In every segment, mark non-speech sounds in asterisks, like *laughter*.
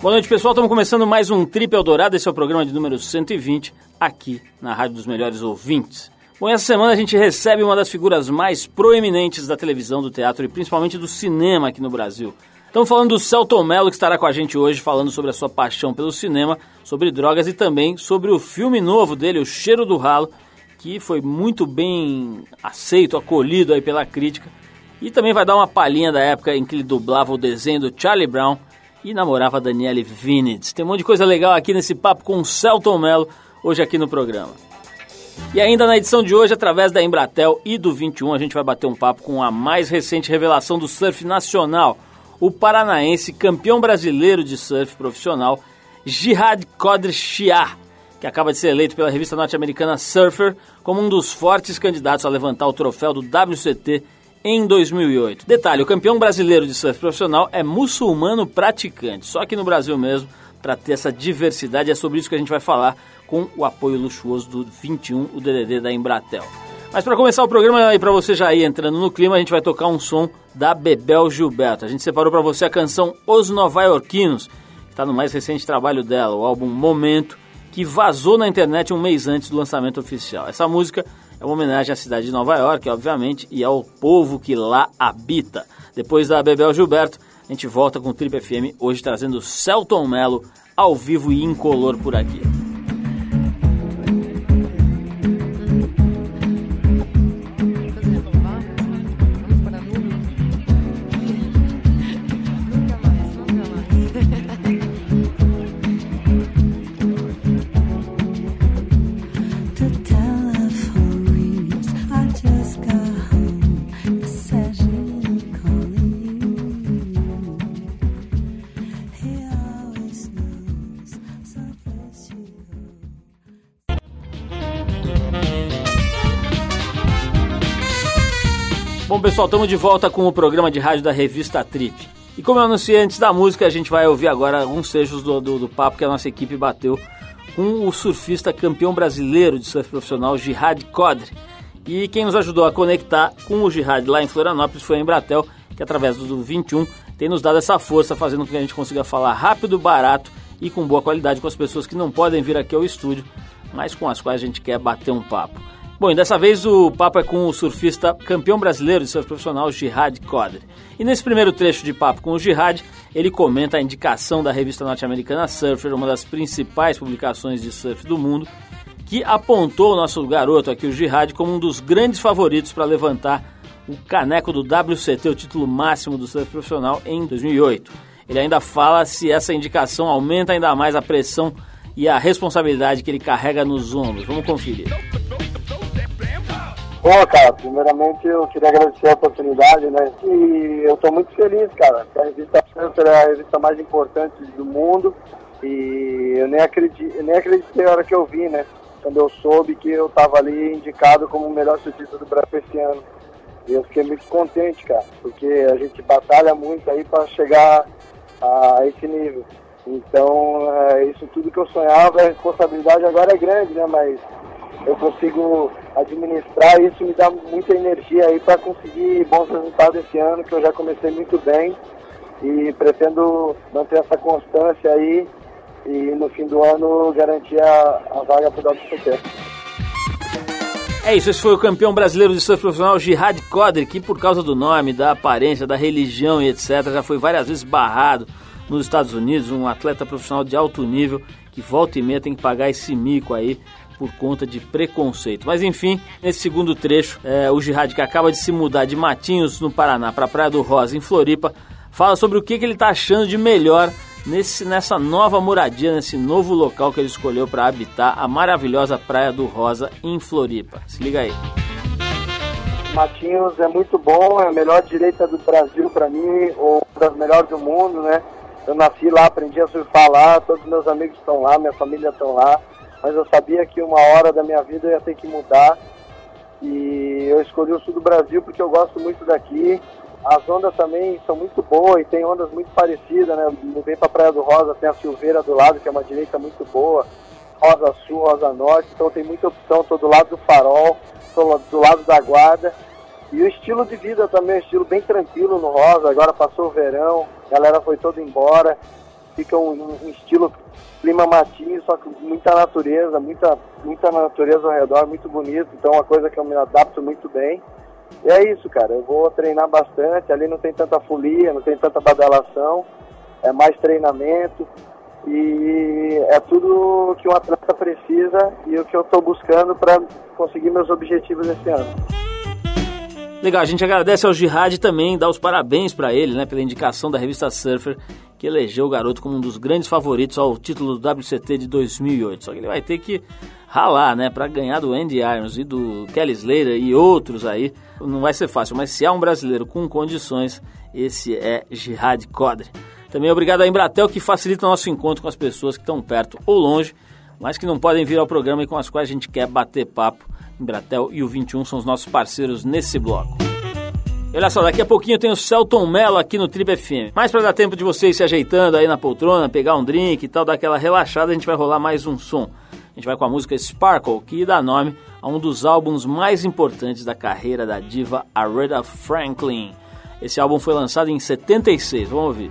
Boa noite, pessoal. Estamos começando mais um Trip Eldorado. Esse é o programa de número 120, aqui na Rádio dos Melhores Ouvintes. Bom, essa semana a gente recebe uma das figuras mais proeminentes da televisão, do teatro e principalmente do cinema aqui no Brasil. Estamos falando do Celton Mello, que estará com a gente hoje, falando sobre a sua paixão pelo cinema, sobre drogas e também sobre o filme novo dele, O Cheiro do Ralo, que foi muito bem aceito, acolhido aí pela crítica. E também vai dar uma palhinha da época em que ele dublava o desenho do Charlie Brown e namorava a Daniele Vinitz. Tem um monte de coisa legal aqui nesse papo com o Celton Mello, hoje aqui no programa. E ainda na edição de hoje, através da Embratel e do 21, a gente vai bater um papo com a mais recente revelação do surf nacional, o paranaense campeão brasileiro de surf profissional, Jihad Qadr Shia, que acaba de ser eleito pela revista norte-americana Surfer como um dos fortes candidatos a levantar o troféu do WCT em 2008. Detalhe: o campeão brasileiro de surf profissional é muçulmano praticante, só que no Brasil mesmo, para ter essa diversidade. É sobre isso que a gente vai falar com o apoio luxuoso do 21, o DDD da Embratel. Mas para começar o programa e para você já ir entrando no clima, a gente vai tocar um som da Bebel Gilberto. A gente separou para você a canção Os Novaiorquinos, que está no mais recente trabalho dela, o álbum Momento, que vazou na internet um mês antes do lançamento oficial. Essa música é uma homenagem à cidade de Nova York, obviamente, e ao povo que lá habita. Depois da Bebel Gilberto, a gente volta com o Trip FM, hoje trazendo Celton Mello ao vivo e incolor por aqui. Pessoal, estamos de volta com o programa de rádio da revista Trip. E como eu anunciei antes da música, a gente vai ouvir agora alguns trechos do, do, do papo que a nossa equipe bateu com o surfista campeão brasileiro de surf profissional, Jihad Qadri. E quem nos ajudou a conectar com o Jihad lá em Florianópolis foi a Embratel, que através do 21 tem nos dado essa força, fazendo com que a gente consiga falar rápido, barato e com boa qualidade com as pessoas que não podem vir aqui ao estúdio, mas com as quais a gente quer bater um papo. Bom, e dessa vez o papo é com o surfista campeão brasileiro de surf profissional, Jihad Qadri. E nesse primeiro trecho de papo com o Jihad, ele comenta a indicação da revista norte-americana Surfer, uma das principais publicações de surf do mundo, que apontou o nosso garoto aqui, o Jihad, como um dos grandes favoritos para levantar o caneco do WCT, o título máximo do surf profissional, em 2008. Ele ainda fala se essa indicação aumenta ainda mais a pressão e a responsabilidade que ele carrega nos ombros. Vamos conferir. Bom, cara, primeiramente eu queria agradecer a oportunidade, né? E eu estou muito feliz, cara. A revista Panther é a revista mais importante do mundo e eu nem acreditei, nem acreditei na hora que eu vi, né? Quando eu soube que eu estava ali indicado como o melhor surfista do Brasil esse ano. E eu fiquei muito contente, cara, porque a gente batalha muito aí para chegar a esse nível. Então, é, isso tudo que eu sonhava, a responsabilidade agora é grande, né? Mas eu consigo administrar isso me dá muita energia aí para conseguir bons resultados esse ano, que eu já comecei muito bem. E pretendo manter essa constância aí e no fim do ano garantir a, a vaga para o WCT. É isso, esse foi o campeão brasileiro de surf profissional Jihad Qadri, que por causa do nome, da aparência, da religião e etc, já foi várias vezes barrado nos Estados Unidos, um atleta profissional de alto nível que volta e meia tem que pagar esse mico aí por conta de preconceito. Mas enfim, nesse segundo trecho, é, o Jihad, que acaba de se mudar de Matinhos, no Paraná, para Praia do Rosa, em Floripa, fala sobre o que, que ele está achando de melhor nesse, nessa nova moradia, nesse novo local que ele escolheu para habitar, a maravilhosa Praia do Rosa, em Floripa. Se liga aí. Matinhos é muito bom, é a melhor direita do Brasil para mim, ou das melhores do mundo, né? Eu nasci lá, aprendi a surfar lá, todos meus amigos estão lá, minha família estão lá mas eu sabia que uma hora da minha vida eu ia ter que mudar. E eu escolhi o sul do Brasil porque eu gosto muito daqui. As ondas também são muito boas e tem ondas muito parecidas, né? Mudei para Praia do Rosa, tem a Silveira do lado, que é uma direita muito boa. Rosa Sul, Rosa Norte, então tem muita opção. Estou do lado do farol, estou do lado da guarda. E o estilo de vida também, um estilo bem tranquilo no Rosa. Agora passou o verão, a galera foi toda embora. Fica um, um estilo clima matinho, só que muita natureza, muita, muita natureza ao redor, muito bonito, então é uma coisa que eu me adapto muito bem. E é isso, cara, eu vou treinar bastante, ali não tem tanta folia, não tem tanta badalação, é mais treinamento. E é tudo que um atleta precisa e o que eu estou buscando para conseguir meus objetivos esse ano. Legal, a gente agradece ao Jihad também, dá os parabéns para ele, né, pela indicação da revista Surfer, que elegeu o garoto como um dos grandes favoritos ao título do WCT de 2008. Só que ele vai ter que ralar, né, para ganhar do Andy Irons e do Kelly Slater e outros aí. Não vai ser fácil, mas se há um brasileiro com condições, esse é Jihad Kodri. Também obrigado à Embratel que facilita o nosso encontro com as pessoas que estão perto ou longe, mas que não podem vir ao programa e com as quais a gente quer bater papo. Embratel e o 21 são os nossos parceiros nesse bloco. Olha só, daqui a pouquinho tem o Celton Mello aqui no Trip FM. Mas para dar tempo de vocês se ajeitando aí na poltrona, pegar um drink e tal, dar aquela relaxada, a gente vai rolar mais um som. A gente vai com a música Sparkle, que dá nome a um dos álbuns mais importantes da carreira da diva Aretha Franklin. Esse álbum foi lançado em 76, vamos ouvir.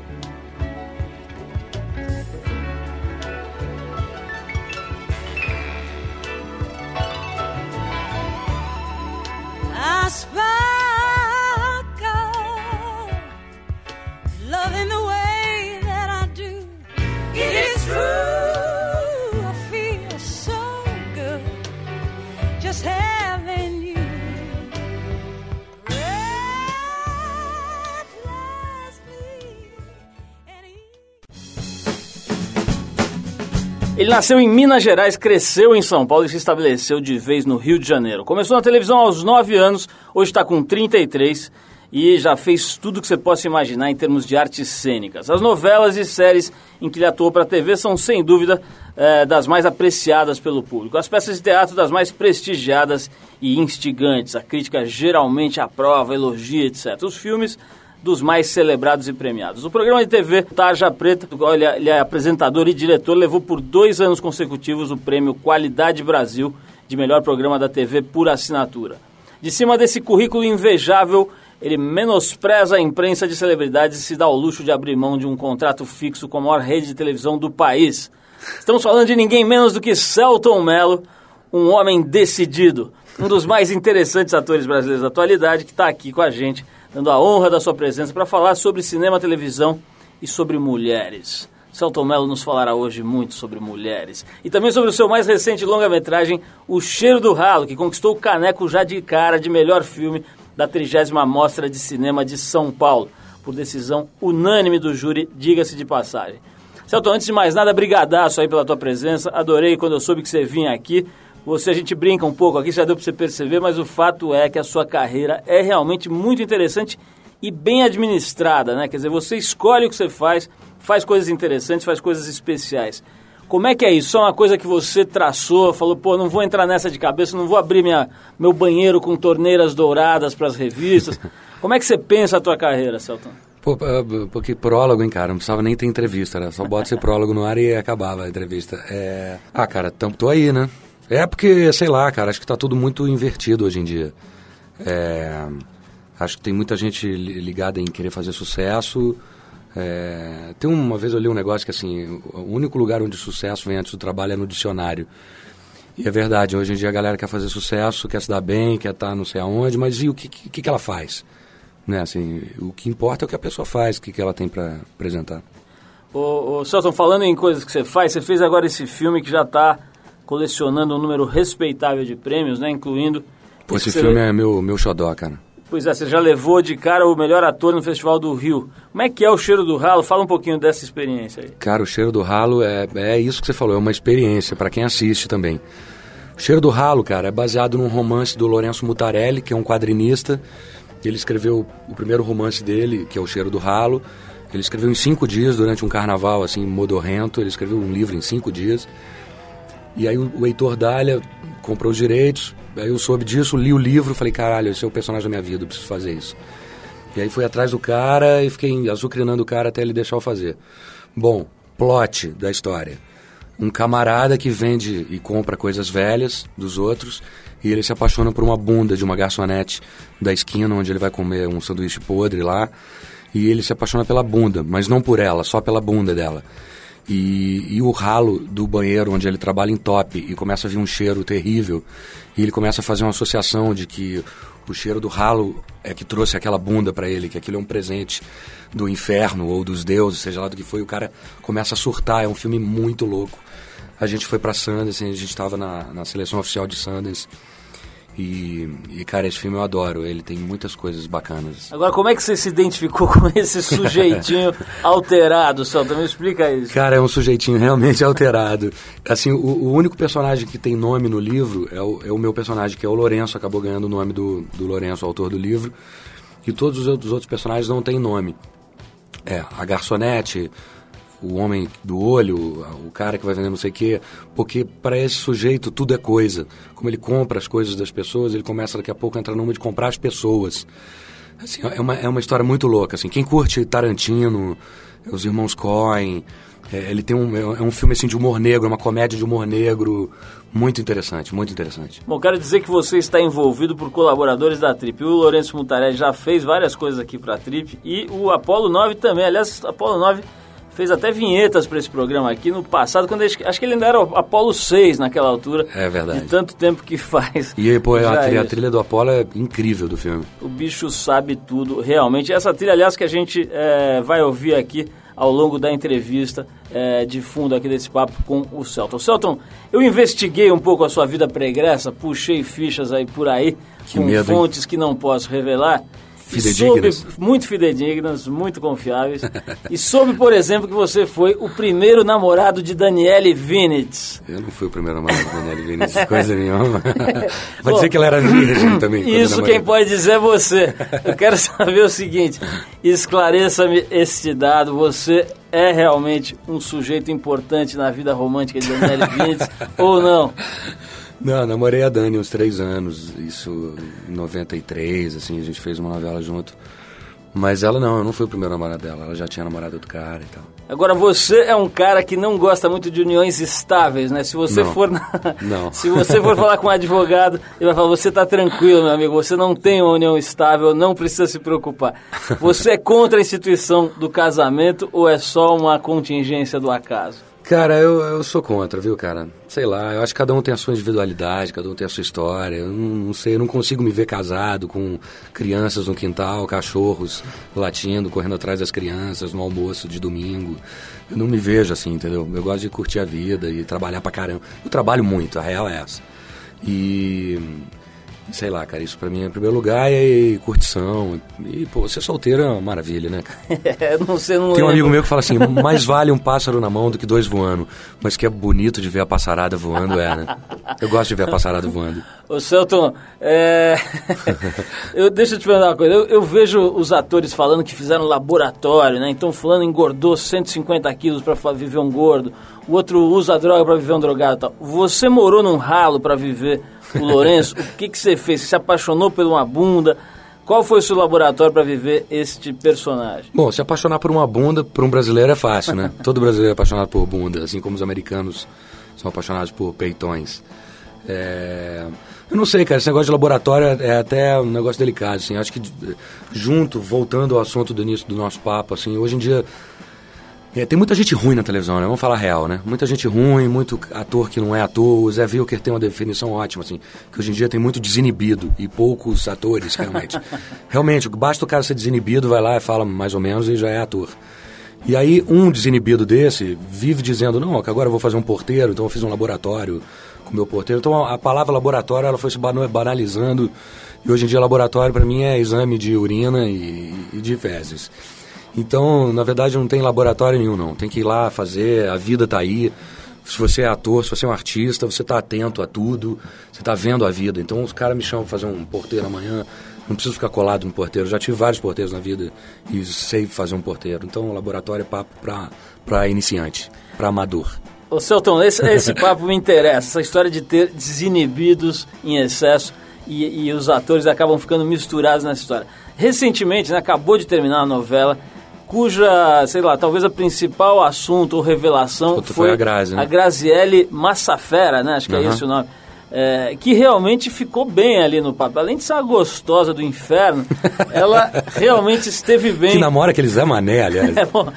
Ele nasceu em Minas Gerais, cresceu em São Paulo e se estabeleceu de vez no Rio de Janeiro. Começou na televisão aos 9 anos, hoje está com 33 e já fez tudo que você possa imaginar em termos de artes cênicas. As novelas e séries em que ele atuou para a TV são, sem dúvida, é, das mais apreciadas pelo público. As peças de teatro das mais prestigiadas e instigantes. A crítica geralmente aprova, elogia, etc. Os filmes dos mais celebrados e premiados. O programa de TV Tarja Preta, olha, ele é apresentador e diretor, levou por dois anos consecutivos o prêmio Qualidade Brasil de melhor programa da TV por assinatura. De cima desse currículo invejável, ele menospreza a imprensa de celebridades e se dá o luxo de abrir mão de um contrato fixo com a maior rede de televisão do país. Estamos falando de ninguém menos do que Celton Mello, um homem decidido, um dos mais *laughs* interessantes atores brasileiros da atualidade, que está aqui com a gente dando a honra da sua presença para falar sobre cinema, televisão e sobre mulheres. Celton Mello nos falará hoje muito sobre mulheres. E também sobre o seu mais recente longa-metragem, O Cheiro do Ralo, que conquistou o caneco já de cara de melhor filme da 30 Mostra de Cinema de São Paulo, por decisão unânime do júri, diga-se de passagem. Celton, antes de mais nada, brigadaço aí pela tua presença. Adorei quando eu soube que você vinha aqui. Você, a gente brinca um pouco aqui, já deu para você perceber, mas o fato é que a sua carreira é realmente muito interessante e bem administrada, né? Quer dizer, você escolhe o que você faz, faz coisas interessantes, faz coisas especiais. Como é que é isso? Só uma coisa que você traçou, falou, pô, não vou entrar nessa de cabeça, não vou abrir minha, meu banheiro com torneiras douradas para as revistas. *laughs* Como é que você pensa a tua carreira, Celton? Pô, ah, porque prólogo, hein, cara? Não precisava nem ter entrevista, né? Só bota esse prólogo no ar e acabava a entrevista. É... Ah, cara, tô aí, né? É porque, sei lá, cara, acho que está tudo muito invertido hoje em dia. É, acho que tem muita gente ligada em querer fazer sucesso. É, tem uma vez eu li um negócio que assim, o único lugar onde sucesso vem antes do trabalho é no dicionário. E é verdade, hoje em dia a galera quer fazer sucesso, quer se dar bem, quer estar tá não sei aonde, mas e o que, que, que ela faz? Né, assim, o que importa é o que a pessoa faz, o que, que ela tem para apresentar. Ô, ô Celton, falando em coisas que você faz, você fez agora esse filme que já está colecionando um número respeitável de prêmios, né? Incluindo. Pô, esse filme le... é meu, meu xodó, cara. Pois é, você já levou de cara o melhor ator no Festival do Rio. Como é que é o Cheiro do Ralo? Fala um pouquinho dessa experiência aí. Cara, o Cheiro do Ralo é, é isso que você falou, é uma experiência para quem assiste também. O Cheiro do Ralo, cara, é baseado num romance do Lourenço Mutarelli, que é um quadrinista. Ele escreveu o primeiro romance dele, que é O Cheiro do Ralo. Ele escreveu em cinco dias, durante um carnaval, assim, modorrento. Ele escreveu um livro em cinco dias. E aí o, Heitor Dália comprou os direitos, aí eu soube disso, li o livro, falei, caralho, esse é o personagem da minha vida, eu preciso fazer isso. E aí fui atrás do cara e fiquei azucrinando o cara até ele deixar eu fazer. Bom, plot da história. Um camarada que vende e compra coisas velhas dos outros e ele se apaixona por uma bunda de uma garçonete da esquina onde ele vai comer um sanduíche podre lá. e ele se apaixona pela bunda, mas não por ela, só pela bunda dela. E, e, o ralo do banheiro onde ele trabalha em top e começa a vir um cheiro terrível e ele começa a fazer uma associação de que o cheiro do ralo é que trouxe aquela bunda para ele, que aquilo é um presente do inferno ou dos deuses, seja lá do que foi. O cara começa a surtar, é um filme muito louco. A gente foi para Sundance, a gente estava na, na seleção oficial de Sundance e, e, cara, esse filme eu adoro. Ele tem muitas coisas bacanas. Agora, como é que você se identificou *laughs* com esse sujeitinho *laughs* alterado, Celta? Me explica isso. Cara, é um sujeitinho realmente *laughs* alterado. Assim, o, o, único personagem que tem nome no livro é o, é o meu personagem, que é o Lourenço. Acabou ganhando o nome do, do Lourenço, autor do livro. E todos os outros, os outros personagens não têm nome. É, a garçonete, o homem do olho, o cara que vai vender não sei o quê, porque para esse sujeito tudo é coisa. Como ele compra as coisas das pessoas, ele começa daqui a pouco a entrar numa de comprar as pessoas. Assim, é, uma, é uma história muito louca. Assim, quem curte Tarantino, os irmãos Coen, é, ele tem um, é, é um filme assim de humor negro, é uma comédia de humor negro muito interessante, muito interessante. Bom, quero dizer que você está envolvido por colaboradores da Trip. O Lourenço Mutarelli já fez várias coisas aqui para a Trip e o Apolo 9 também. Aliás, Apolo 9 fez até vinhetas para esse programa aqui no passado, quando ele, acho que ele ainda era o Apolo 6 naquela altura. É verdade. De tanto tempo que faz. E pô, a, trilha, a trilha do Apolo é incrível do filme. O bicho sabe tudo, realmente. Essa trilha, aliás, que a gente é, vai ouvir aqui ao longo da entrevista é, de fundo aqui desse papo com o Celton. Celton, eu investiguei um pouco a sua vida pregressa, puxei fichas aí por aí, que com medo, fontes hein? que não posso revelar. Fidedignas. Soube, muito fidedignas, muito confiáveis. e soube, por exemplo, que você foi o primeiro namorado de Daniele Vinitz. Eu não fui o primeiro namorado de Daniele Vinitz, coisa nenhuma. *laughs* *laughs* Vai dizer que ela era virgem também. Isso quem pode dizer é você. Eu quero *laughs* saber o seguinte, esclareça-me este dado. Você é realmente um sujeito importante na vida romântica de Daniele Vinitz ou não? Não, namorei a Dani uns três anos, isso em 93, assim, a gente fez uma novela junto. Mas ela não, eu não fui o primeiro namorado dela, ela já tinha namorado outro cara e tal. Agora você é um cara que não gosta muito de uniões estáveis, né? Se você não, for na... *laughs* não. *laughs* se você for falar com um advogado, ele vai falar: "Você está tranquilo, meu amigo, você não tem uma união estável, não precisa se preocupar". *laughs* Você é contra a instituição do casamento ou é só uma contingência do acaso? Cara, eu, eu sou contra, viu, cara? Sei lá, eu acho que cada um tem a sua individualidade, cada um tem a sua história. Eu não, não sei, eu não consigo me ver casado com crianças no quintal, cachorros latindo, correndo atrás das crianças no almoço de domingo. Eu não me vejo assim, entendeu? Eu gosto de curtir a vida e trabalhar pra caramba. Eu trabalho muito, a real é essa. E sei lá, cara, isso pra mim é em primeiro lugar é curtição. E, pô, ser solteiro é uma maravilha, né, *laughs* cara? É, não sei, não Tem um amigo meu que fala assim: mais vale um pássaro na mão do que dois voando. Mas que é bonito de ver a passarada voando, é, né? Eu gosto de ver a passarada voando. Ô, Celton, é... *laughs* eu, deixa eu te perguntar uma coisa. Eu, eu, vejo os atores falando que fizeram laboratório, né? Então, fulano engordou 150 quilos pra viver um gordo. O outro usa droga pra viver um drogado e tal. Você morou num ralo pra viver o Lourenço, o que, que você fez? Você se apaixonou por uma bunda? Qual foi o seu laboratório para viver este personagem? Bom, se apaixonar por uma bunda, para um brasileiro é fácil, né? *laughs* Todo brasileiro é apaixonado por bunda, assim como os americanos são apaixonados por peitões. É... Eu não sei, cara, esse negócio de laboratório é até um negócio delicado, assim. Acho que junto, voltando ao assunto do início do nosso papo, assim, hoje em dia é, tem muita gente ruim na televisão, né? Vamos falar real, né? Muita gente ruim, muito ator que não é ator. O Zé Wilker tem uma definição ótima, assim, que hoje em dia tem muito desinibido e poucos atores, realmente. *laughs* realmente, basta o cara ser desinibido, vai lá e fala mais ou menos e já é ator. E aí, um desinibido desse vive dizendo, não, que agora eu vou fazer um porteiro, então eu fiz um laboratório com meu porteiro. Então a palavra laboratório, ela foi se banalizando. E hoje em dia, laboratório, para mim, é exame de urina e, e de fezes. Então, na verdade, não tem laboratório nenhum, não. Tem que ir lá fazer, a vida está aí. Se você é ator, se você é um artista, você está atento a tudo, você está vendo a vida. Então, os caras me chamam para fazer um porteiro amanhã, não preciso ficar colado no porteiro. Já tive vários porteiros na vida e sei fazer um porteiro. Então, o laboratório é papo para iniciante, para amador. Ô, Celton, esse, esse papo me interessa, essa história de ter desinibidos em excesso e, e os atores acabam ficando misturados nessa história. Recentemente, né, acabou de terminar a novela cuja, sei lá, talvez a principal assunto ou revelação foi, foi, a, Grazi, né? a Graziele Massafera, né? Acho que uhum. é esse o nome. é, que realmente ficou bem ali no papel. Além de ser uma gostosa do inferno, *laughs* ela realmente esteve bem. Que namora aquele Zé Mané, aliás. *laughs* É, bom,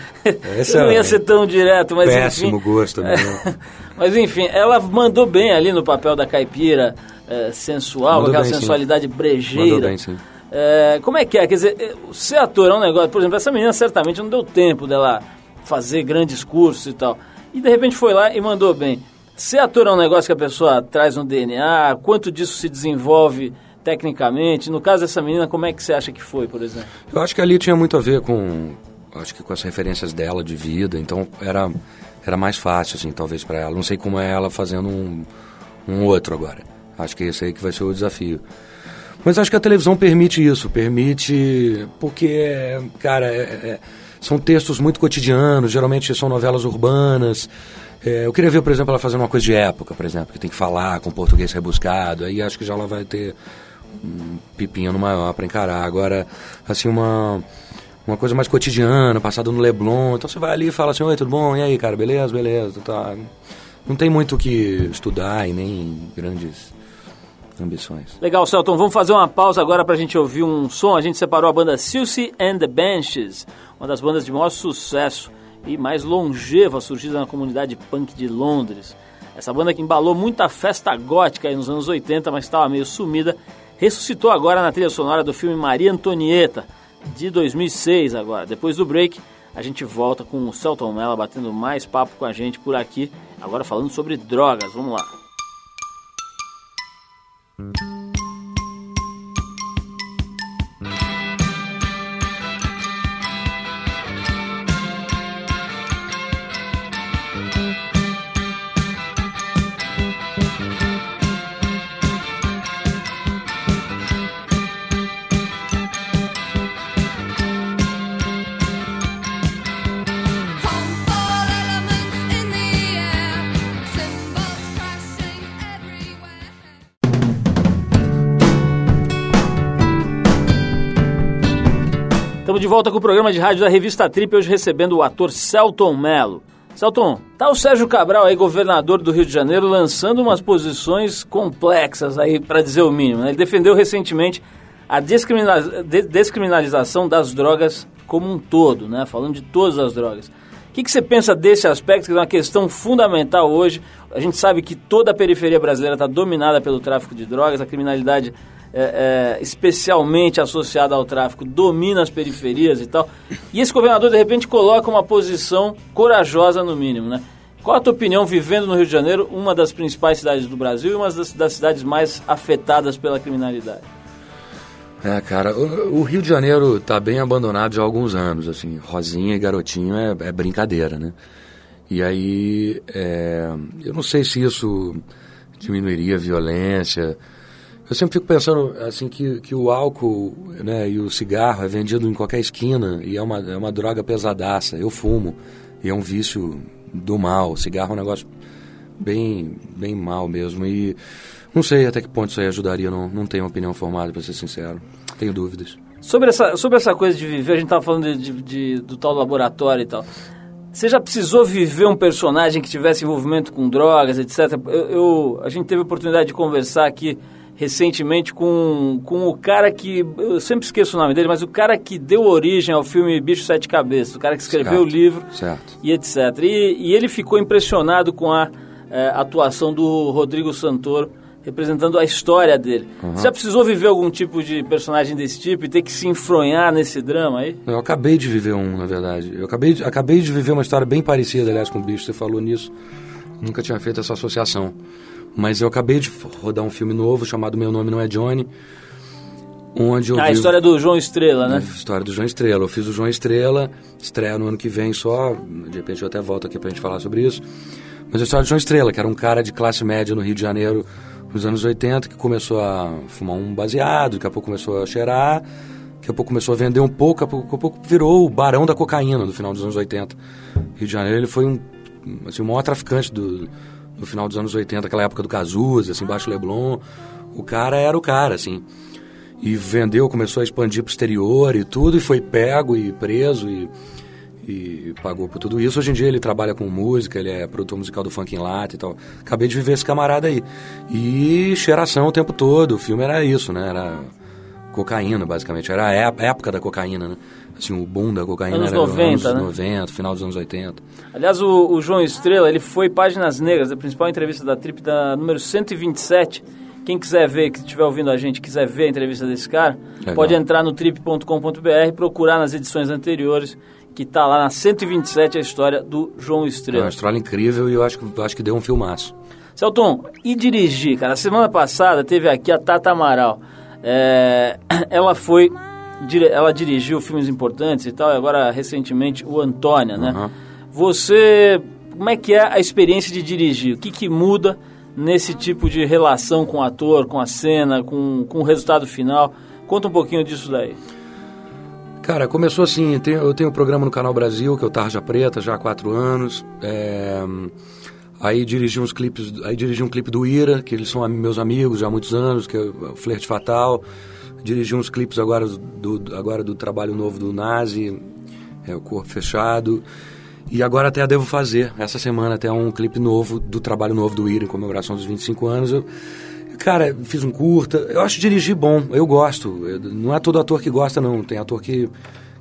Esse não é ia ser tão direto, mas péssimo enfim, gosto. É, *laughs* mas enfim, ela mandou bem ali no papel da caipira é, sensual, mandou aquela bem, sensualidade sim. brejeira. Mandou bem, sim. É, como é que é? Quer dizer, é, ser ator é um negócio... Por exemplo, essa menina certamente não deu tempo dela fazer grandes cursos e tal. E de repente foi lá e mandou bem. Ser ator é um negócio que a pessoa traz no DNA? Quanto disso se desenvolve tecnicamente? No caso dessa menina, como é que você acha que foi, por exemplo? Eu acho que ali tinha muito a ver com... Acho que com as referências dela de vida. Então era, era mais fácil, assim, talvez para ela. Não sei como é ela fazendo um, um outro agora. Acho que esse aí que vai ser o desafio. Mas acho que a televisão permite isso, permite porque, cara, é, é, são textos muito cotidianos, geralmente são novelas urbanas. É, eu queria ver, por exemplo, ela fazendo uma coisa de época, por exemplo, que tem que falar com português rebuscado. Aí acho que já ela vai ter um pepino maior para encarar. Agora, assim, uma uma coisa mais cotidiana, passada no Leblon. Então você vai ali e fala assim, oi, tudo bom? E aí, cara, beleza? Beleza, tá. Não tem muito o que estudar e nem grandes ambições. Legal, Celton. Vamos fazer uma pausa agora para a gente ouvir um som. A gente separou a banda Silcy and the Benches, uma das bandas de maior sucesso e mais longeva surgida na comunidade punk de Londres. Essa banda que embalou muita festa gótica nos anos 80, mas estava meio sumida, ressuscitou agora na trilha sonora do filme Maria Antonieta, de 2006 agora. Depois do break, a gente volta com o Celton Mello batendo mais papo com a gente por aqui, agora falando sobre drogas. Vamos lá. Mm-hmm. De volta com o programa de rádio da revista Trip, hoje recebendo o ator Celton Mello. Celton, tá o Sérgio Cabral aí, governador do Rio de Janeiro, lançando umas posições complexas aí, para dizer o mínimo. Né? Ele defendeu recentemente a descriminalização das drogas como um todo, né? falando de todas as drogas. O que, que, você pensa desse aspecto, que é uma questão fundamental hoje? A gente sabe que toda a periferia brasileira está dominada pelo tráfico de drogas, a criminalidade é, é, especialmente associada ao tráfico, domina as periferias e tal. E esse governador, de repente, coloca uma posição corajosa, no mínimo, né? Qual a tua opinião, vivendo no Rio de Janeiro, uma das principais cidades do Brasil e uma das, das cidades mais afetadas pela criminalidade? É, cara, o, o, Rio de Janeiro está bem abandonado já há alguns anos, assim, Rosinha e Garotinho é, é brincadeira, né? E aí, é, eu não sei se isso diminuiria a violência, eu sempre fico pensando assim que, que o álcool né, e o cigarro é vendido em qualquer esquina e é uma, é uma droga pesadaça. Eu fumo e é um vício do mal. O cigarro é um negócio bem, bem mal mesmo. E não sei até que ponto isso aí ajudaria, não, não tenho opinião formada, para ser sincero. Tenho dúvidas. Sobre essa, sobre essa coisa de viver, a gente estava falando de, de, de, do tal laboratório e tal. Você já precisou viver um personagem que tivesse envolvimento com drogas, etc? Eu, eu, a gente teve a oportunidade de conversar aqui recentemente com, com o cara que. Eu sempre esqueço o nome dele, mas o cara que deu origem ao filme Bicho Sete Cabeças, o cara que escreveu certo, o livro certo. e etc. E, e, ele ficou impressionado com a é, atuação do Rodrigo Santoro representando a história dele. Uhum. Você já precisou viver algum tipo de personagem desse tipo e ter que se enfronhar nesse drama aí? Eu acabei de viver um, na verdade. Eu acabei de, acabei de viver uma história bem parecida, aliás, com o Bicho. Você falou nisso. Nunca tinha feito essa associação. Mas eu acabei de rodar um filme novo chamado Meu Nome Não É Johnny. Onde eu ah, a história do João Estrela, né? A história do João Estrela. Eu fiz o João Estrela, estreia no ano que vem só. De repente eu até volto aqui pra gente falar sobre isso. Mas a história do João Estrela, que era um cara de classe média no Rio de Janeiro nos anos 80, que começou a fumar um baseado, daqui a pouco começou a cheirar, daqui a pouco começou a vender um pouco, daqui a pouco virou o barão da cocaína no final dos anos 80. Rio de Janeiro ele foi um, assim, o maior traficante do, no final dos anos 80, aquela época do Cazuza, assim, Baixo Leblon. O cara era o cara, assim. E vendeu, começou a expandir pro exterior e tudo, e foi pego e preso e, e pagou por tudo isso. Hoje em dia ele trabalha com música, ele é produtor musical do Funk em Lata e tal. Acabei de viver esse camarada aí. E cheiração o tempo todo. O filme era isso, né? Era cocaína, basicamente. Era a época da cocaína, né? Assim, o boom da cocaína anos era 90, anos né? 90, final dos anos 80. Aliás, o, o João Estrela, ele foi Páginas Negras, a principal entrevista da Trip, da número 127. Quem quiser ver, que estiver ouvindo a gente, quiser ver a entrevista desse cara, Legal. pode entrar no trip.com.br, procurar nas edições anteriores, que tá lá na 127 a história do João É uma Estrela. história incrível e eu acho, que- acho que deu um filmaço. Celton, e dirigir, cara? Semana passada teve aqui a Tata Amaral. É, *clears throat* ela foi. Ela dirigiu filmes importantes e tal, e agora recentemente o Antônia, né? Aham. Você. Como é que é a experiência de dirigir? O que, que muda nesse tipo de relação com o ator, com a cena, com, com o resultado final? Conta um pouquinho disso daí. Cara, começou assim, tem- eu tenho um programa no Canal Brasil, que é o Tarja Preta, já há quatro anos. É, aí dirigi uns clipes, aí dirigi um clipe do Ira, que eles são meus amigos já há muitos anos, que é o Flerte Fatal. Dirigi uns clipes agora do, agora do trabalho novo do Nazi, é o Corpo Fechado. E agora até devo fazer, essa semana até um clipe novo do trabalho novo do Ira, em comemoração dos 25 anos. Eu, Cara, fiz um curta. Eu acho dirigir bom, eu gosto. Eu- não é todo ator que gosta, não. Tem ator que,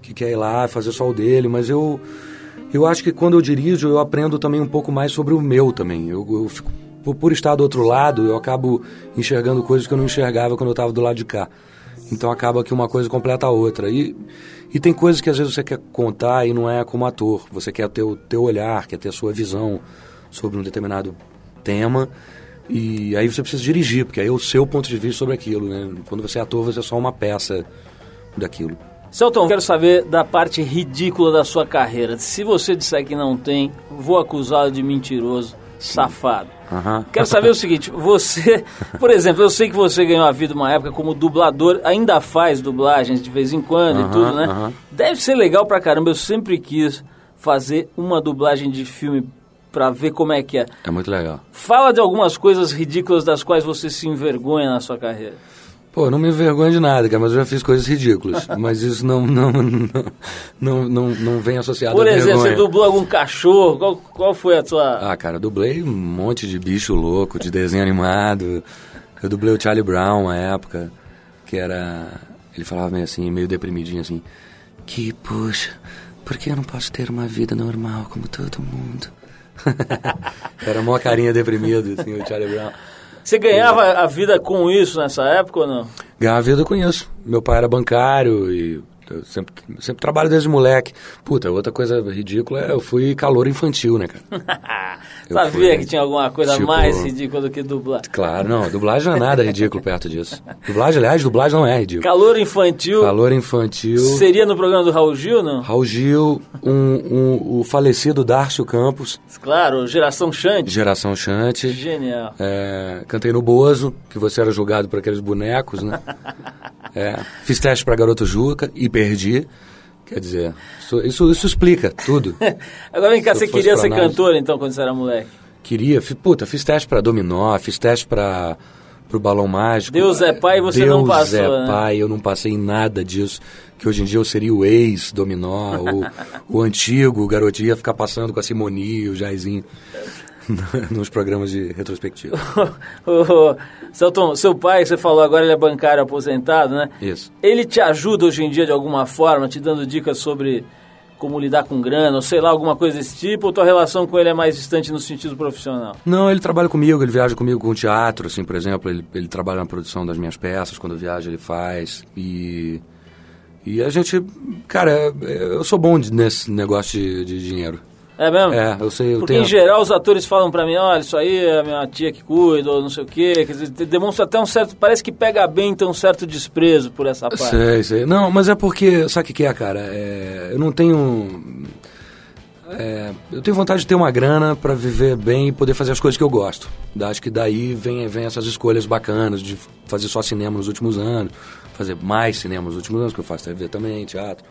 que quer ir lá fazer só o dele, mas eu, eu acho que quando eu dirijo, eu aprendo também um pouco mais sobre o meu também. Eu, eu fico, por, por estar do outro lado, eu acabo enxergando coisas que eu não enxergava quando eu estava do lado de cá. Então acaba que uma coisa completa a outra. E, e tem coisas que às vezes você quer contar e não é como ator. Você quer ter o teu olhar, quer ter a sua visão sobre um determinado tema. E aí você precisa dirigir, porque aí é o seu ponto de vista sobre aquilo, né? Quando você é ator, você é só uma peça daquilo. Celton, quero saber da parte ridícula da sua carreira. Se você disser que não tem, vou acusá-lo de mentiroso, safado. Aham. Quero saber o seguinte, você, por exemplo, eu sei que você ganhou a vida uma época como dublador, ainda faz dublagens de vez em quando e Aham, tudo, né? aham. Deve ser legal pra caramba, eu sempre quis fazer uma dublagem de filme pra ver como é que é. É muito legal. Fala de algumas coisas ridículas das quais você se envergonha na sua carreira. Pô, não me envergonho de nada, cara, mas eu já fiz coisas ridículas. *laughs* mas isso não, não, não, não, não, vem associado Por exemplo, vergonha. você dublou algum cachorro, qual, qual foi a sua... Ah, cara, eu dublei um monte de bicho louco, de desenho animado. Eu dublei o Charlie Brown uma época, que era... Ele falava meio assim, meio deprimidinho assim. Que, puxa, por que eu não posso ter uma vida normal como todo mundo? *laughs* era uma carinha deprimido, assim, o Charlie Brown. Você ganhava a vida com isso nessa época ou não? Ganhar a vida eu conheço. Meu pai era bancário e eu sempre, sempre trabalho desde moleque. Puta, outra coisa ridícula é eu fui calor infantil, né, cara? *laughs* Eu Sabia fui, que tinha alguma coisa tipo- mais ridícula do que dublar. Claro, não, dublagem não é nada ridículo perto disso. Dublagem, aliás, dublagem não é ridículo. Calor infantil Calor infantil. seria no programa do Raul Gil, não? Raul Gil, um, um- o falecido Darcio Campos, Claro, Geração Xande. geração Chante. Genial. É, cantei no Bozo, que você era julgado por aqueles bonecos, né? *laughs* É, fiz teste pra Garoto Juca e perdi. Quer dizer, isso, isso, isso explica tudo. *laughs* Agora vem cá, você queria ser análise- cantor então quando você era moleque? Queria, fi- puta, fiz teste pra Dominó, fiz teste pra pro Balão Mágico. Deus é pai e você Deus não passou, é né? pai, eu não passei em nada disso. Que hoje em dia eu seria o ex-Dominó, o, *laughs* o antigo, o garotinho ia ficar passando com a Simoni, o Jairzinho, *laughs* nos programas de retrospectiva. *laughs* Celton, seu pai, você falou agora, ele é bancário aposentado, né? Isso. Ele te ajuda hoje em dia de alguma forma, te dando dicas sobre como lidar com grana, ou sei lá, alguma coisa desse tipo, ou tua relação com ele é mais distante no sentido profissional? Não, ele trabalha comigo, ele viaja comigo com teatro, assim, por exemplo, ele, ele trabalha na produção das minhas peças, quando eu viajo ele faz, e... E a gente, cara, eu sou bom de- nesse negócio de, de dinheiro. É mesmo? É, eu sei, eu Porque tenho... em geral os atores falam pra mim, olha, isso aí é a minha tia que cuida, ou não sei o quê, quer dizer, demonstra até um certo, parece que pega bem, tem um certo desprezo por essa parte. Sei, sei. Não, mas é porque, sabe o que, é, cara? É, eu não tenho. é, eu tenho vontade de ter uma grana pra viver bem e poder fazer as coisas que eu gosto. Acho que daí vem, vem essas escolhas bacanas de fazer só cinema nos últimos anos, fazer mais cinema nos últimos anos, que eu faço TV também, teatro.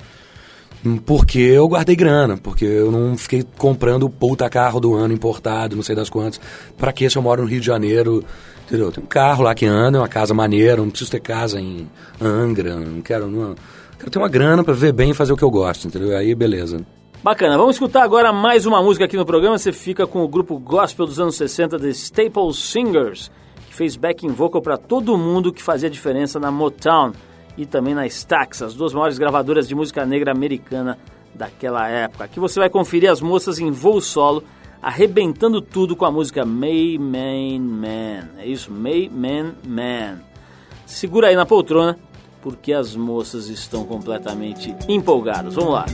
Porque eu guardei grana, porque eu não fiquei comprando o puta carro do ano importado, não sei das quantas. Pra que se eu moro no Rio de Janeiro, entendeu? Tem um carro lá que anda, uma casa maneira, não preciso ter casa em Angra, não quero, não, quero ter uma grana pra viver bem e fazer o que eu gosto, entendeu? Aí beleza. Bacana, vamos escutar agora mais uma música aqui no programa. Você fica com o grupo gospel dos anos 60, The Staple Singers, que fez backing vocal para todo mundo que fazia diferença na Motown e também na Stax, as duas maiores gravadoras de música negra americana daquela época. Aqui você vai conferir as moças em voo solo, arrebentando tudo com a música May Man Man. É isso, May Man Man. Segura aí na poltrona, porque as moças estão completamente empolgadas. Vamos lá.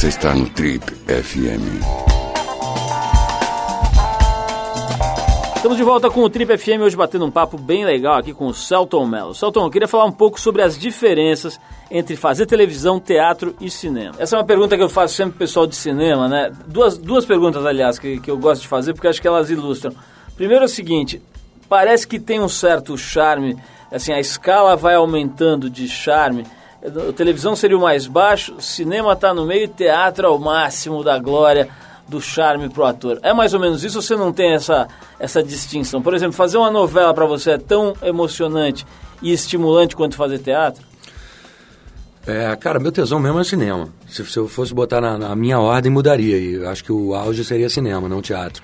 Você está no Trip FM. Estamos de volta com o Trip FM, hoje batendo um papo bem legal aqui com o Celton Mello. Celton, eu queria falar um pouco sobre as diferenças entre fazer televisão, teatro e cinema. Essa é uma pergunta que eu faço sempre pro pessoal de cinema, né? Duas, duas perguntas, aliás, que, que eu gosto de fazer porque acho que elas ilustram. Primeiro é o seguinte, parece que tem um certo charme, assim, a escala vai aumentando de charme a televisão seria o mais baixo, cinema está no meio e teatro é o máximo da glória, do charme pro ator. É mais ou menos isso você não tem essa, essa distinção? Por exemplo, fazer uma novela para você é tão emocionante e estimulante quanto fazer teatro? É, cara, meu tesão mesmo é cinema. Se, se eu fosse botar na, na, minha ordem, mudaria. E acho que o auge seria cinema, não teatro.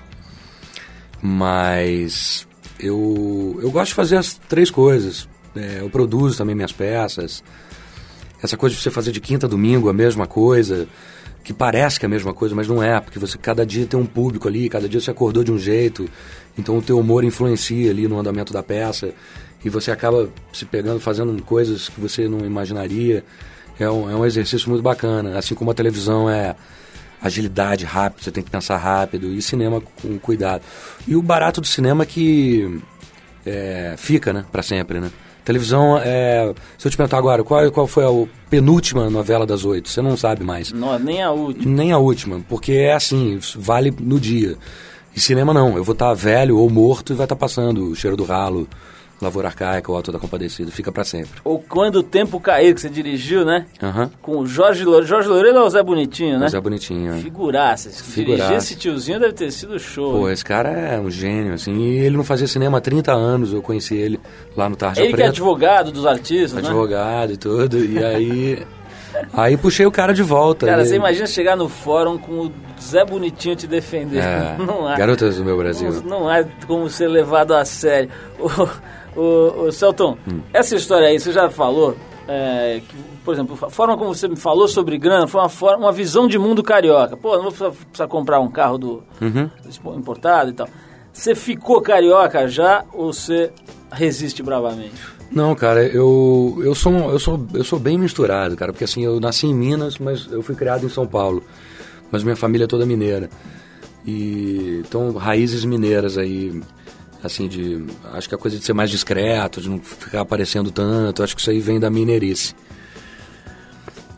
Mas eu, eu gosto de fazer as três coisas. É, eu produzo também minhas peças. Essa coisa de você fazer de quinta a domingo a mesma coisa, que parece que é a mesma coisa, mas não é, porque você cada dia tem um público ali, cada dia você acordou de um jeito, então o teu humor influencia ali no andamento da peça e você acaba se pegando, fazendo coisas que você não imaginaria. É um, é um exercício muito bacana, assim como a televisão é agilidade rápido, você tem que pensar rápido, e cinema com cuidado. E o barato do cinema é que é, fica, né, para sempre, né? Televisão, é, se eu te perguntar agora, qual, qual foi a penúltima novela das oito? Você não sabe mais. Não, nem a última. Nem a última, porque é assim, vale no dia. E cinema não, eu vou estar velho ou morto e vai estar passando o cheiro do ralo, Lavoura Arcaica, o Alto da Compadecida, fica para sempre. Ou Quando o Tempo Cair, que você dirigiu, né? Uhum. Com o Jorge Loureiro. Jorge Loureiro é o Zé Bonitinho, né? O Zé Bonitinho, é. Figuraça. Figuraça. Dirigir esse tiozinho deve ter sido show. Pô, esse cara é um gênio, assim. E ele não fazia cinema há 30 anos, eu conheci ele lá no Tarja ele Preta. Ele que é advogado dos artistas, né? Advogado e tudo, e aí... *laughs* Aí puxei o cara de volta. Cara, você imagina chegar no fórum com o Zé Bonitinho te defender. É, *laughs* não há. Garotas do meu Brasil. Não, não há como ser levado a sério. O, o Celton, hum. essa história aí, você já falou, é, que, por exemplo, a forma como você me falou sobre grana foi uma, forma, uma visão de mundo carioca. Pô, não vou precisar, precisar comprar um carro do uhum. importado e tal. Você ficou carioca já ou você resiste bravamente? Não, cara, eu, eu, sou, eu, sou, eu sou bem misturado, cara, porque assim, eu nasci em Minas, mas eu fui criado em São Paulo. Mas minha família é toda mineira. E então, raízes mineiras aí assim, de. Acho que a coisa de ser mais discreto, de não ficar aparecendo tanto, acho que isso aí vem da mineirice.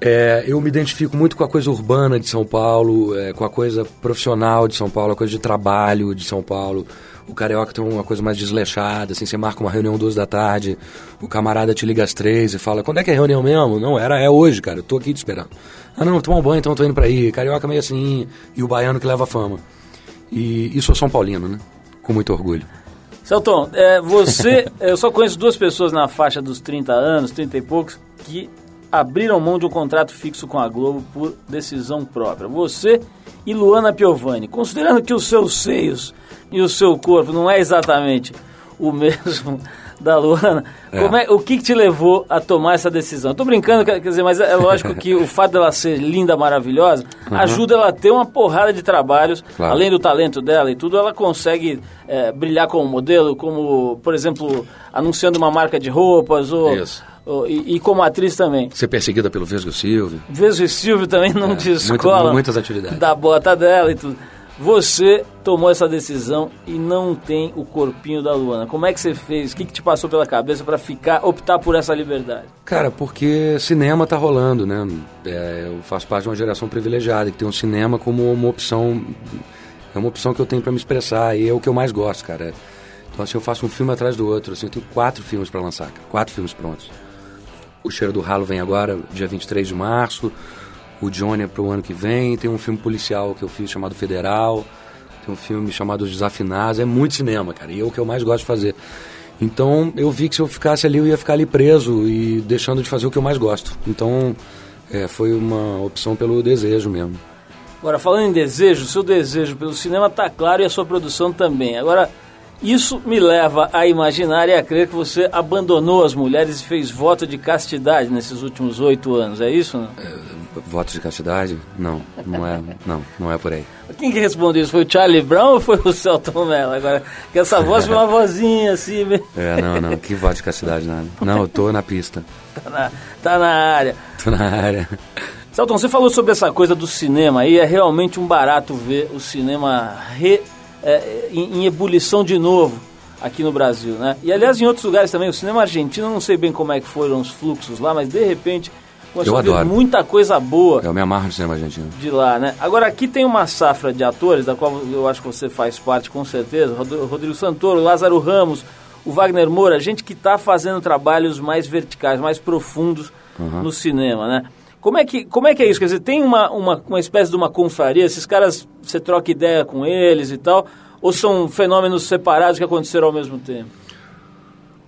É, eu me identifico muito com a coisa urbana de São Paulo, é, com a coisa profissional de São Paulo, a coisa de trabalho de São Paulo. O carioca tem uma coisa mais desleixada, assim, você marca uma reunião duas da tarde, o camarada te liga às três e fala, quando é que é reunião mesmo? Não, era, é hoje, cara, eu tô aqui te esperando. Ah não, tomar um banho, então tô indo pra aí. Carioca meio assim, e o baiano que leva fama. E, e sou São Paulino, né? Com muito orgulho. Celton, é, você, *laughs* eu só conheço duas pessoas na faixa dos 30 anos, 30 e poucos, que abriram mão de um contrato fixo com a Globo por decisão própria. Você e Luana Piovani. Considerando que os seus seios e o seu corpo não é exatamente o *laughs* mesmo da Luana. É. É, o que, que, te levou a tomar essa decisão? Estou brincando, quer dizer, mas é lógico que o fato dela ser linda, maravilhosa, uhum. ajuda ela a ter uma porrada de trabalhos, claro. além do talento dela e tudo, ela consegue é, brilhar como modelo, como, por exemplo, anunciando uma marca de roupas ou... ou e, e, como atriz também. Ser perseguida pelo Vesgo Silvio. Vesgo Silvio também não é, descola. Muito, muitas atividades. Da bota dela e tudo. Você tomou essa decisão e não tem o corpinho da Luana. Como é que você fez? O que, que te passou pela cabeça para ficar, optar por essa liberdade? Cara, porque cinema tá rolando, né? É, eu faço parte de uma geração privilegiada que tem um cinema como uma opção, é uma opção que eu tenho para me expressar e é o que eu mais gosto, cara. Então assim, eu faço um filme atrás do outro, assim, eu tenho quatro filmes para lançar, cara, quatro filmes prontos. O Cheiro do Ralo vem agora, dia 23 de março o Johnny é pro ano que vem, tem um filme policial que eu fiz chamado Federal, tem um filme chamado Os Desafinados, é muito cinema, cara, e é o que eu mais gosto de fazer. Então eu vi que se eu ficasse ali eu ia ficar ali preso e deixando de fazer o que eu mais gosto. Então é, foi uma opção pelo desejo mesmo. Agora, falando em desejo, seu desejo pelo cinema está claro e a sua produção também. Agora, isso me leva a imaginar e a crer que você abandonou as mulheres e fez voto de castidade nesses últimos oito anos, é isso? Não? É, voto de castidade? Não, não é, não, não é por aí. Quem que respondeu isso? Foi o Charlie Brown ou foi o Celton Mello? Agora, que essa *laughs* voz foi uma vozinha assim. É, não, não, que voto de castidade nada. Não, eu tô na pista. Tá na, tá na área. Tô na área. Celton, você falou sobre essa coisa do cinema aí, é realmente um barato ver o cinema re é, em, em, ebulição de novo aqui no Brasil, né? E aliás em outros lugares também, o cinema argentino, não sei bem como é que foram os fluxos lá, mas de repente eu adoro. muita coisa boa. Eu me amarro no cinema argentino. De lá, né? Agora aqui tem uma safra de atores, da qual eu acho que você faz parte com certeza, Rodrigo Santoro, Lázaro Ramos, o Wagner Moura, gente que está fazendo trabalhos mais verticais, mais profundos uhum. no cinema, né? Como é, que, como é que é isso? Quer dizer, tem uma, uma, uma espécie de uma confraria, esses caras, você troca ideia com eles e tal, ou são fenômenos separados que aconteceram ao mesmo tempo?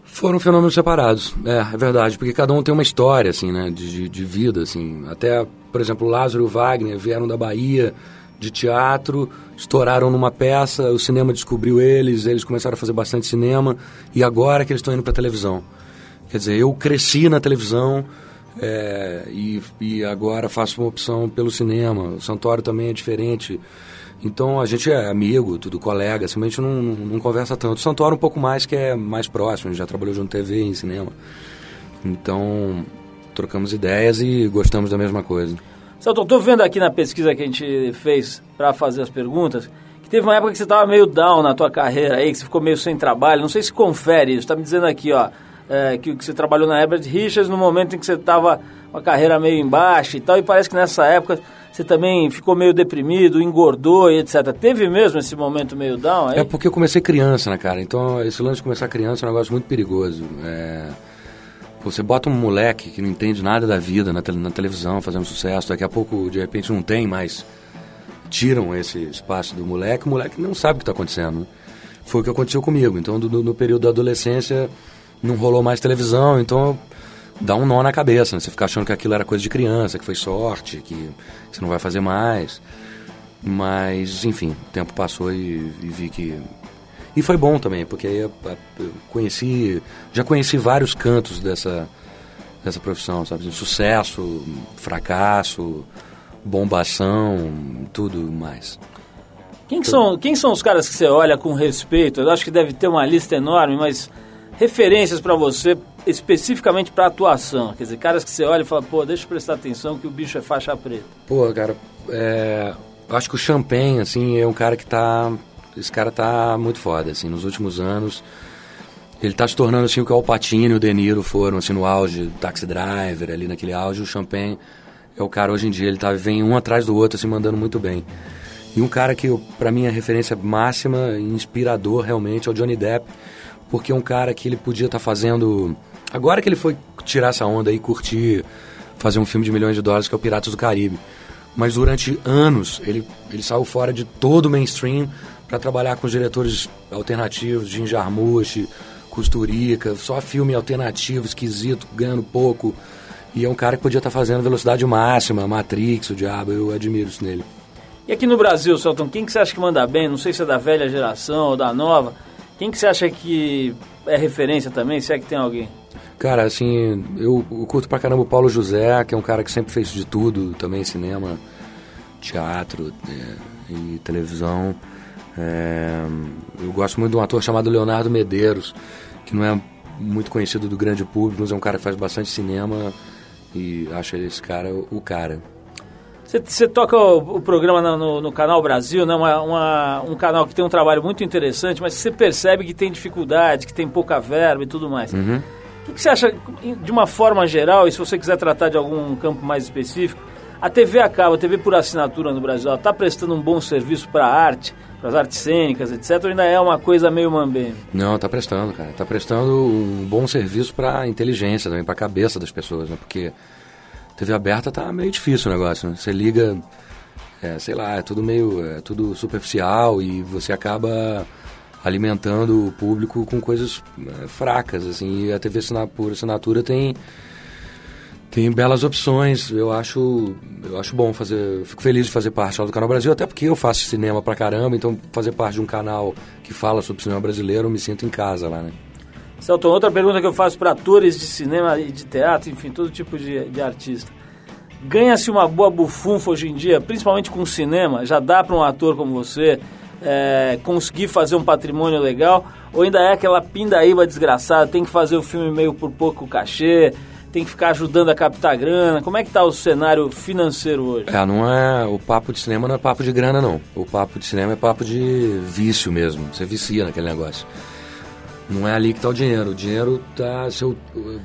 Foram fenômenos separados, é, é verdade, porque cada um tem uma história, assim, né, de, de vida, assim. Até, por exemplo, Lázaro e Wagner vieram da Bahia, de teatro, estouraram numa peça, o cinema descobriu eles, eles começaram a fazer bastante cinema, e agora que eles estão indo para televisão. Quer dizer, eu cresci na televisão, é, e, e agora faço uma opção pelo cinema. O Santoro também é diferente. Então a gente é amigo, tudo colega, assim, a gente não, não conversa tanto. O Santoro um pouco mais, que é mais próximo, a gente já trabalhou junto TV, em cinema. Então trocamos ideias e gostamos da mesma coisa. Celton, estou vendo aqui na pesquisa que a gente fez para fazer as perguntas, que teve uma época que você estava meio down na tua carreira aí, que você ficou meio sem trabalho. Não sei se confere isso, está me dizendo aqui, ó é, que, que, você trabalhou na Herbert Richards no momento em que você estava com a carreira meio embaixo e tal, e parece que nessa época você também ficou meio deprimido, engordou e etc. Teve mesmo esse momento meio down aí? É porque eu comecei criança, né, cara? Então, esse lance de começar criança é um negócio muito perigoso. É... Você bota um moleque que não entende nada da vida na, te na televisão fazendo sucesso, daqui a pouco, de repente, não tem mais. Tiram esse espaço do moleque, o moleque não sabe o que está acontecendo. Né? Foi o que aconteceu comigo. Então, do, no período da adolescência, não rolou mais televisão, então dá um nó na cabeça, né? Você fica achando que aquilo era coisa de criança, que foi sorte, que você não vai fazer mais. Mas, enfim, o tempo passou e, e vi que. E foi bom também, porque aí eu, eu conheci. Já conheci vários cantos dessa, dessa profissão, sabe? Sucesso, fracasso, bombação, tudo mais. Quem, que são, quem são os caras que você olha com respeito? Eu acho que deve ter uma lista enorme, mas referências para você especificamente para atuação? Quer dizer, caras que você olha e fala, pô, deixa eu prestar atenção que o bicho é faixa preta. Pô, cara, é, acho que o Champagne, assim, é um cara que tá... Esse cara tá muito foda, assim, nos últimos anos. Ele tá se tornando, assim, o que o Alpatino e o De Niro foram, assim, no auge, Taxi Driver, ali naquele auge. O Champagne é o cara, hoje em dia, ele tá, vem um atrás do outro, assim, mandando muito bem. E um cara que, para mim, é referência máxima, inspirador, realmente, é o Johnny Depp porque um cara que ele podia estar tá fazendo. Agora que ele foi tirar essa onda e curtir, fazer um filme de milhões de dólares que é o Piratas do Caribe. Mas durante anos ele, ele saiu fora de todo o mainstream para trabalhar com diretores alternativos, Jim Jarmusch, Costurica, só filme alternativo, esquisito, ganhando pouco. E é um cara que podia estar tá fazendo velocidade máxima, Matrix, o diabo, eu admiro isso nele. E aqui no Brasil, Celton, quem que você acha que manda bem? Não sei se é da velha geração ou da nova quem que você acha que é referência também, se é que tem alguém? Cara, assim, eu, eu curto pra caramba o Paulo José, que é um cara que sempre fez de tudo, também cinema, teatro é, e televisão. É, eu gosto muito de um ator chamado Leonardo Medeiros, que não é muito conhecido do grande público, mas é um cara que faz bastante cinema e acho esse cara o cara. Você toca o, o programa no, no, Canal Brasil, né? Uma, uma, um canal que tem um trabalho muito interessante, mas você percebe que tem dificuldade, que tem pouca verba e tudo mais. Uhum. O que você acha, de uma forma geral, e se você quiser tratar de algum campo mais específico, a TV a cabo, a TV por assinatura no Brasil, está prestando um bom serviço para a arte, para as artes cênicas, etc., ou ainda é uma coisa meio mambembe? Não, está prestando, cara. Está prestando um bom serviço para a inteligência também, para a cabeça das pessoas, né? Porque TV aberta tá meio difícil o negócio, né? Você liga, é, sei lá, é tudo meio, é tudo superficial e você acaba alimentando o público com coisas é, fracas, assim, e a TV por assinatura tem tem belas opções. Eu acho, eu acho bom fazer, fico feliz de fazer parte do Canal Brasil, até porque eu faço cinema pra caramba, então fazer parte de um canal que fala sobre cinema brasileiro, eu me sinto em casa lá, né? Celton, outra pergunta que eu faço para atores de cinema e de teatro, enfim, todo tipo de, de artista. Ganha-se uma boa bufunfa hoje em dia, principalmente com cinema? Já dá para um ator como você é, conseguir fazer um patrimônio legal? Ou ainda é aquela pindaíba desgraçada, tem que fazer o filme meio por pouco cachê, tem que ficar ajudando a captar grana? Como é que tá o cenário financeiro hoje? É, não é. O papo de cinema não é papo de grana, não. O papo de cinema é papo de vício mesmo. Você vicia naquele negócio. Não é ali que está o dinheiro. O dinheiro tá. Seu,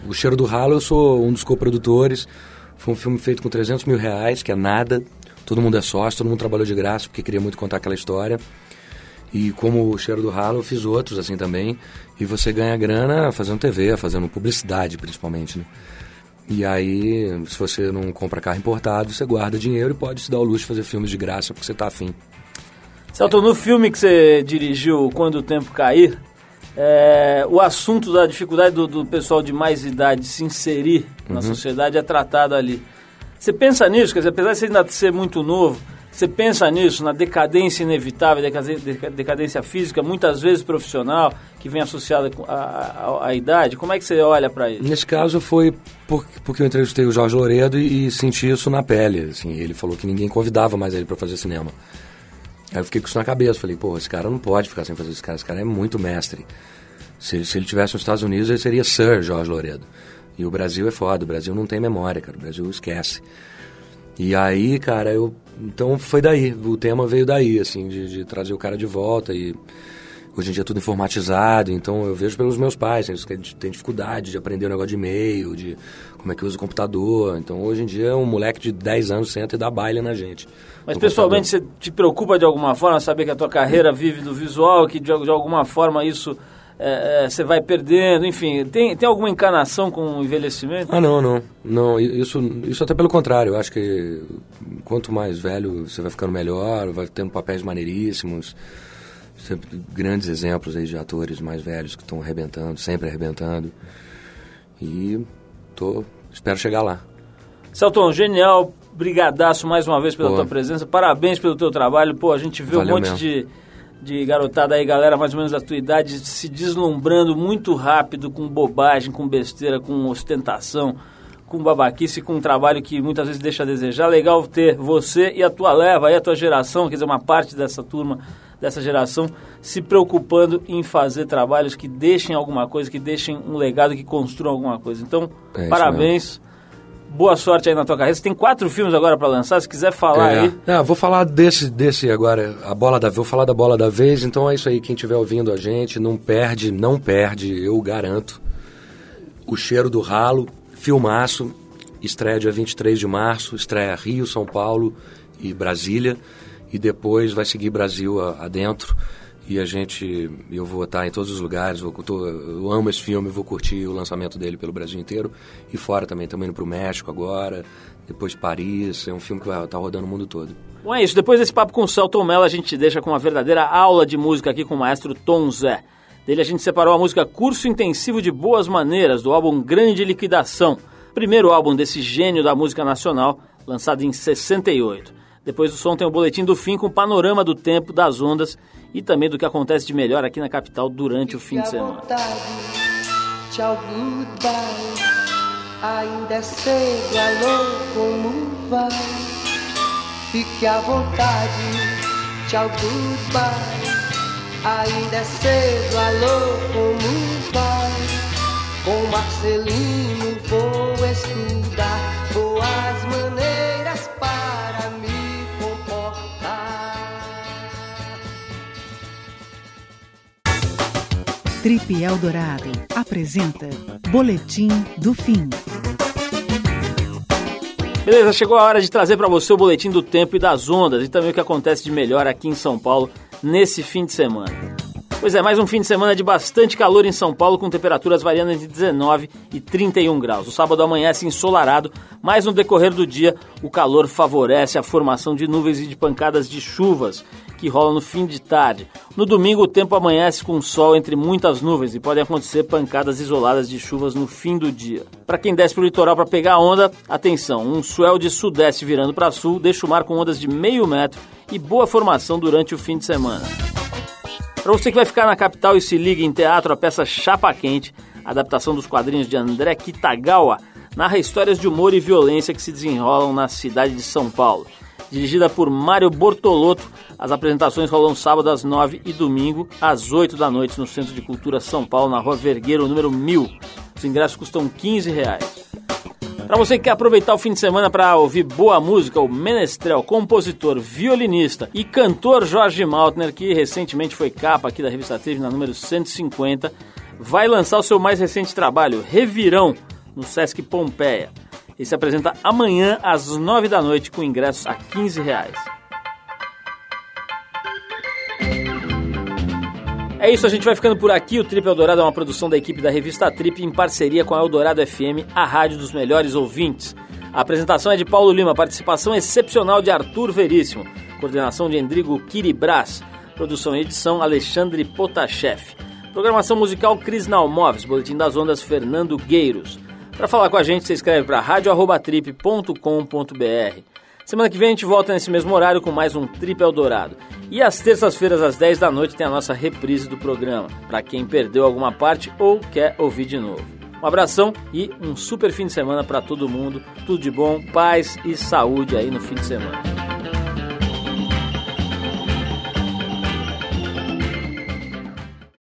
o Cheiro do Ralo, eu sou um dos coprodutores. Foi um filme feito com 300 mil reais, que é nada. Todo mundo é sócio, todo mundo trabalhou de graça, porque queria muito contar aquela história. E como o Cheiro do Ralo, eu fiz outros assim também. E você ganha grana fazendo TV, fazendo publicidade, principalmente, né? E aí, se você não compra carro importado, você guarda dinheiro e pode se dar o luxo de fazer filmes de graça porque você está afim. Celton, no filme que você dirigiu, Quando o Tempo Cair, é, o assunto da dificuldade do, do, pessoal de mais idade se inserir na uhum. sociedade é tratado ali. Você pensa nisso? Quer dizer, apesar de você ainda ser muito novo, você pensa nisso, na decadência inevitável, decadência física, muitas vezes profissional, que vem associada à, idade? Como é que você olha para isso? Nesse caso foi porque, porque eu entrevistei o Jorge Loredo e, e, senti isso na pele. Assim, ele falou que ninguém convidava mais ele para fazer cinema. Aí eu fiquei com isso na cabeça. Falei, pô, esse cara não pode ficar sem fazer esse cara. Esse cara é muito mestre. Se, se ele tivesse nos Estados Unidos, ele seria Sir Jorge Loredo. E o Brasil é foda. O Brasil não tem memória, cara. O Brasil esquece. E aí, cara, eu... Então foi daí. O tema veio daí, assim, de, de trazer o cara de volta e... Hoje em dia é tudo informatizado, então eu vejo pelos meus pais, eles têm dificuldade de aprender o um negócio de e-mail, de como é que usa o computador. Então hoje em dia um moleque de 10 anos senta e dá baile na gente. Mas pessoalmente computador. você te preocupa de alguma forma saber que a tua carreira vive do visual, que de, de alguma forma isso é, é, você vai perdendo, enfim, tem, tem alguma encanação com o envelhecimento? Ah, não, não. Não, isso, isso até pelo contrário. Eu acho que quanto mais velho você vai ficando melhor, vai tendo papéis maneiríssimos sempre grandes exemplos aí de atores mais velhos que estão arrebentando, sempre arrebentando. E tô, espero chegar lá. Celton, genial, brigadaço mais uma vez pela Pô. tua presença, parabéns pelo teu trabalho. Pô, a gente vê Valeu um monte de, de garotada aí, galera mais ou menos da tua idade, se deslumbrando muito rápido com bobagem, com besteira, com ostentação, com babaquice, com um trabalho que muitas vezes deixa a desejar. Legal ter você e a tua leva aí, a tua geração, quer dizer, uma parte dessa turma dessa geração se preocupando em fazer trabalhos que deixem alguma coisa, que deixem um legado, que construam alguma coisa. Então, é parabéns. Boa sorte aí na tua carreira. Você tem quatro filmes agora para lançar, se quiser falar é. aí. É, vou falar desse, desse agora, a bola da vou falar da bola da vez, então é isso aí, quem estiver ouvindo a gente, não perde, não perde, eu garanto. O cheiro do ralo, filmaço, estreia dia 23 de março, estreia Rio, São Paulo e Brasília e depois vai seguir Brasil adentro. E a gente eu vou estar em todos os lugares vou, tô, eu amo esse filme vou curtir o lançamento dele pelo Brasil inteiro. E fora também estamos indo para o México agora depois Paris é um filme que vai estar rodando o mundo todo. Bom é isso. Depois desse papo com o Celton Mello a gente deixa com uma verdadeira aula de música aqui com o maestro Tom Zé. Dele a gente separou a música Curso Intensivo de Boas Maneiras do álbum Grande Liquidação primeiro álbum desse gênio da música nacional lançado em 68 depois do som tem o boletim do fim com panorama do tempo, das ondas e também do que acontece de melhor aqui na capital durante o fim de semana. Tchau, goodbye. Ainda é cedo, alô, como vai? Fique à vontade. Tchau, goodbye. Ainda é cedo, alô, como vai? Com Marcelino vou estudar boas maneiras Trip Eldorado apresenta Boletim do Fim. Beleza, chegou a hora de trazer para você o boletim do tempo e das ondas e também o que acontece de melhor aqui em São Paulo nesse fim de semana. Pois é, mais um fim de semana de bastante calor em São Paulo, com temperaturas variando entre 19 e 31 graus. O sábado amanhece ensolarado, mas no decorrer do dia o calor favorece a formação de nuvens e de pancadas de chuvas que rolam no fim de tarde. No domingo o tempo amanhece com sol entre muitas nuvens e podem acontecer pancadas isoladas de chuvas no fim do dia. Para quem desce para o litoral para pegar onda, atenção, um swell de sudeste virando para sul deixa o mar com ondas de meio metro e boa formação durante o fim de semana. Para você que vai ficar na capital e se liga em teatro, a peça Chapa Quente, adaptação dos quadrinhos de André Kitagawa, narra histórias de humor e violência que se desenrolam na cidade de São Paulo. Dirigida por Mário Bortolotto, as apresentações rolam sábado às 9 e domingo às 8 da noite no Centro de Cultura São Paulo, na Rua Vergueiro, número 1000. Os ingressos custam 15 reais. Para você que quer aproveitar o fim de semana para ouvir boa música, o menestrel, compositor, violinista e cantor Jorge Maltner, que recentemente foi capa aqui da revista Trip na número 150, vai lançar o seu mais recente trabalho, Revirão, no Sesc Pompeia. Ele se apresenta amanhã às 9 da noite com ingressos a 15 reais. É isso, a gente vai ficando por aqui. O Trip Eldorado é uma produção da equipe da revista Trip em parceria com a Eldorado FM, a rádio dos melhores ouvintes. A apresentação é de Paulo Lima, participação excepcional de Arthur Veríssimo, coordenação de Endrigo Kiribras, produção e edição Alexandre Potashev. Programação musical Cris Nalmoves, Boletim das Ondas Fernando Gueiros. Para falar com a gente, você escreve para radioarrobatrip.com.br. Semana que vem a gente volta nesse mesmo horário com mais um Trip Eldorado. E às terças-feiras, às 10 da noite, tem a nossa reprise do programa, para quem perdeu alguma parte ou quer ouvir de novo. Um abração e um super fim de semana para todo mundo. Tudo de bom, paz e saúde aí no fim de semana.